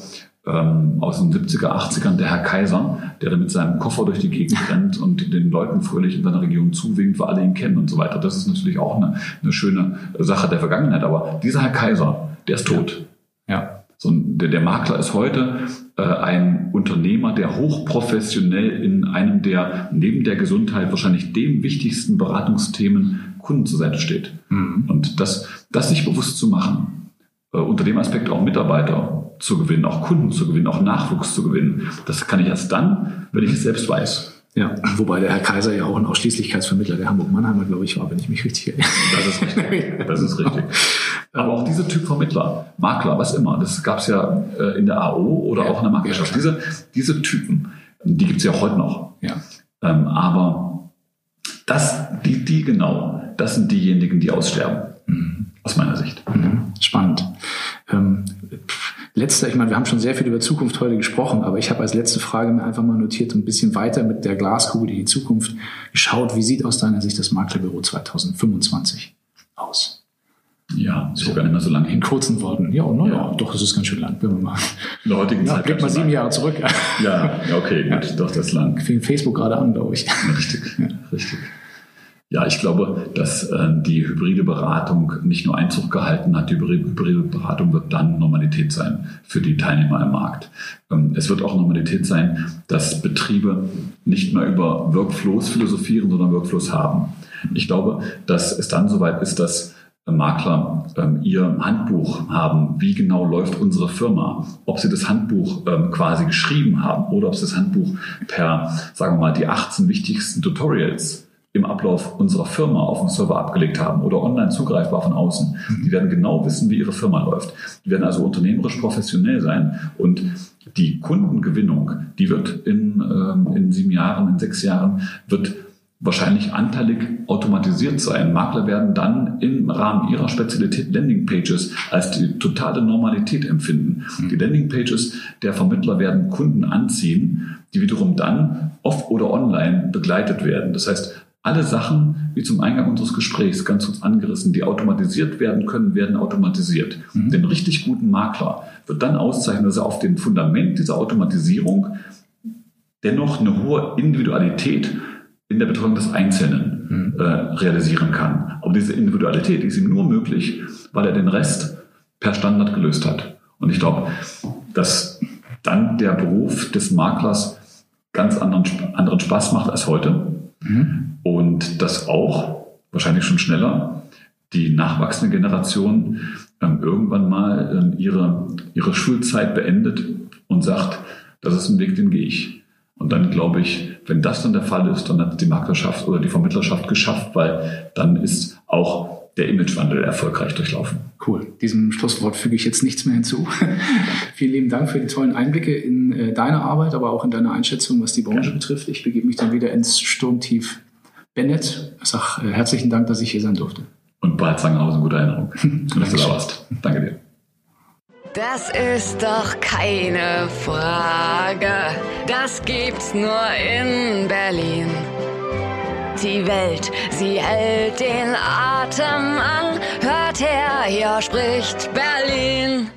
ähm, aus den 70er, 80ern, der Herr Kaiser, der da mit seinem Koffer durch die Gegend rennt und den Leuten fröhlich in seiner Region zuwinkt, weil alle ihn kennen und so weiter. Das ist natürlich auch eine, eine schöne Sache der Vergangenheit. Aber dieser Herr Kaiser, der ist tot. Ja. So, der, der Makler ist heute äh, ein Unternehmer, der hochprofessionell in einem der neben der Gesundheit wahrscheinlich dem wichtigsten Beratungsthemen Kunden zur Seite steht. Mhm. Und das, das sich bewusst zu machen, äh, unter dem Aspekt auch Mitarbeiter zu gewinnen, auch Kunden zu gewinnen, auch Nachwuchs zu gewinnen, das kann ich erst dann, wenn ich es selbst weiß. Ja, wobei der Herr Kaiser ja auch ein Ausschließlichkeitsvermittler der Hamburg-Mannheimer, glaube ich, war, wenn ich mich richtig erinnere. Das ist richtig. Das ist richtig. Aber auch diese Typ Vermittler, Makler, was immer, das gab es ja äh, in der AO oder ja, auch in der Maklerschaft. Ja, diese, diese Typen, die gibt es ja auch heute noch. Ja. Ähm, aber das, die, die genau, das sind diejenigen, die aussterben. Mhm. Aus meiner Sicht. Mhm. Spannend. Ähm, letzter, ich meine, wir haben schon sehr viel über Zukunft heute gesprochen, aber ich habe als letzte Frage mir einfach mal notiert, ein bisschen weiter mit der Glaskugel in die Zukunft geschaut. Wie sieht aus deiner Sicht das Maklerbüro 2025 aus? Ja, ist so, gar nicht mehr so lange In kurzen Worten. Ja, naja, ja. doch, das ist ganz schön lang, wenn wir mal. In der heutigen ja, Zeit. Blick mal sieben Jahre zurück. Ja, ja okay, gut, ja. doch, das ist lang. Fing Facebook gerade an, glaube ich. Richtig, ja. richtig. Ja, ich glaube, dass äh, die hybride Beratung nicht nur Einzug gehalten hat. Die hybride Beratung wird dann Normalität sein für die Teilnehmer im Markt. Ähm, es wird auch Normalität sein, dass Betriebe nicht mehr über Workflows philosophieren, sondern Workflows haben. Ich glaube, dass es dann soweit ist, dass Makler ähm, ihr Handbuch haben, wie genau läuft unsere Firma, ob sie das Handbuch ähm, quasi geschrieben haben oder ob sie das Handbuch per, sagen wir mal, die 18 wichtigsten Tutorials im Ablauf unserer Firma auf dem Server abgelegt haben oder online zugreifbar von außen. Die werden genau wissen, wie ihre Firma läuft. Die werden also unternehmerisch professionell sein und die Kundengewinnung, die wird in, ähm, in sieben Jahren, in sechs Jahren, wird wahrscheinlich anteilig automatisiert sein. Makler werden dann im Rahmen ihrer Spezialität Landingpages als die totale Normalität empfinden. Die Landingpages der Vermittler werden Kunden anziehen, die wiederum dann off oder online begleitet werden. Das heißt, alle Sachen, wie zum Eingang unseres Gesprächs ganz kurz angerissen, die automatisiert werden können, werden automatisiert. Mhm. Den richtig guten Makler wird dann auszeichnen, dass er auf dem Fundament dieser Automatisierung dennoch eine hohe Individualität in der Betreuung des Einzelnen mhm. äh, realisieren kann. Aber diese Individualität ist ihm nur möglich, weil er den Rest per Standard gelöst hat. Und ich glaube, dass dann der Beruf des Maklers ganz anderen, anderen Spaß macht als heute. Mhm. Und dass auch, wahrscheinlich schon schneller, die nachwachsende Generation ähm, irgendwann mal ähm, ihre, ihre Schulzeit beendet und sagt, das ist ein Weg, den gehe ich. Und dann glaube ich, wenn das dann der Fall ist, dann hat die Maklerschaft oder die Vermittlerschaft geschafft, weil dann ist auch der Imagewandel erfolgreich durchlaufen. Cool. Diesem Schlusswort füge ich jetzt nichts mehr hinzu. Vielen lieben Dank für die tollen Einblicke in äh, deine Arbeit, aber auch in deine Einschätzung, was die Branche ja. betrifft. Ich begebe mich dann wieder ins Sturmtief Bennett. Ich sage äh, herzlichen Dank, dass ich hier sein durfte. Und bald Zangenhausen, gute Erinnerung. dass du da warst. Danke dir. Das ist doch keine Frage. Das gibt's nur in Berlin. Die Welt, sie hält den Atem an. Hört her, hier spricht Berlin.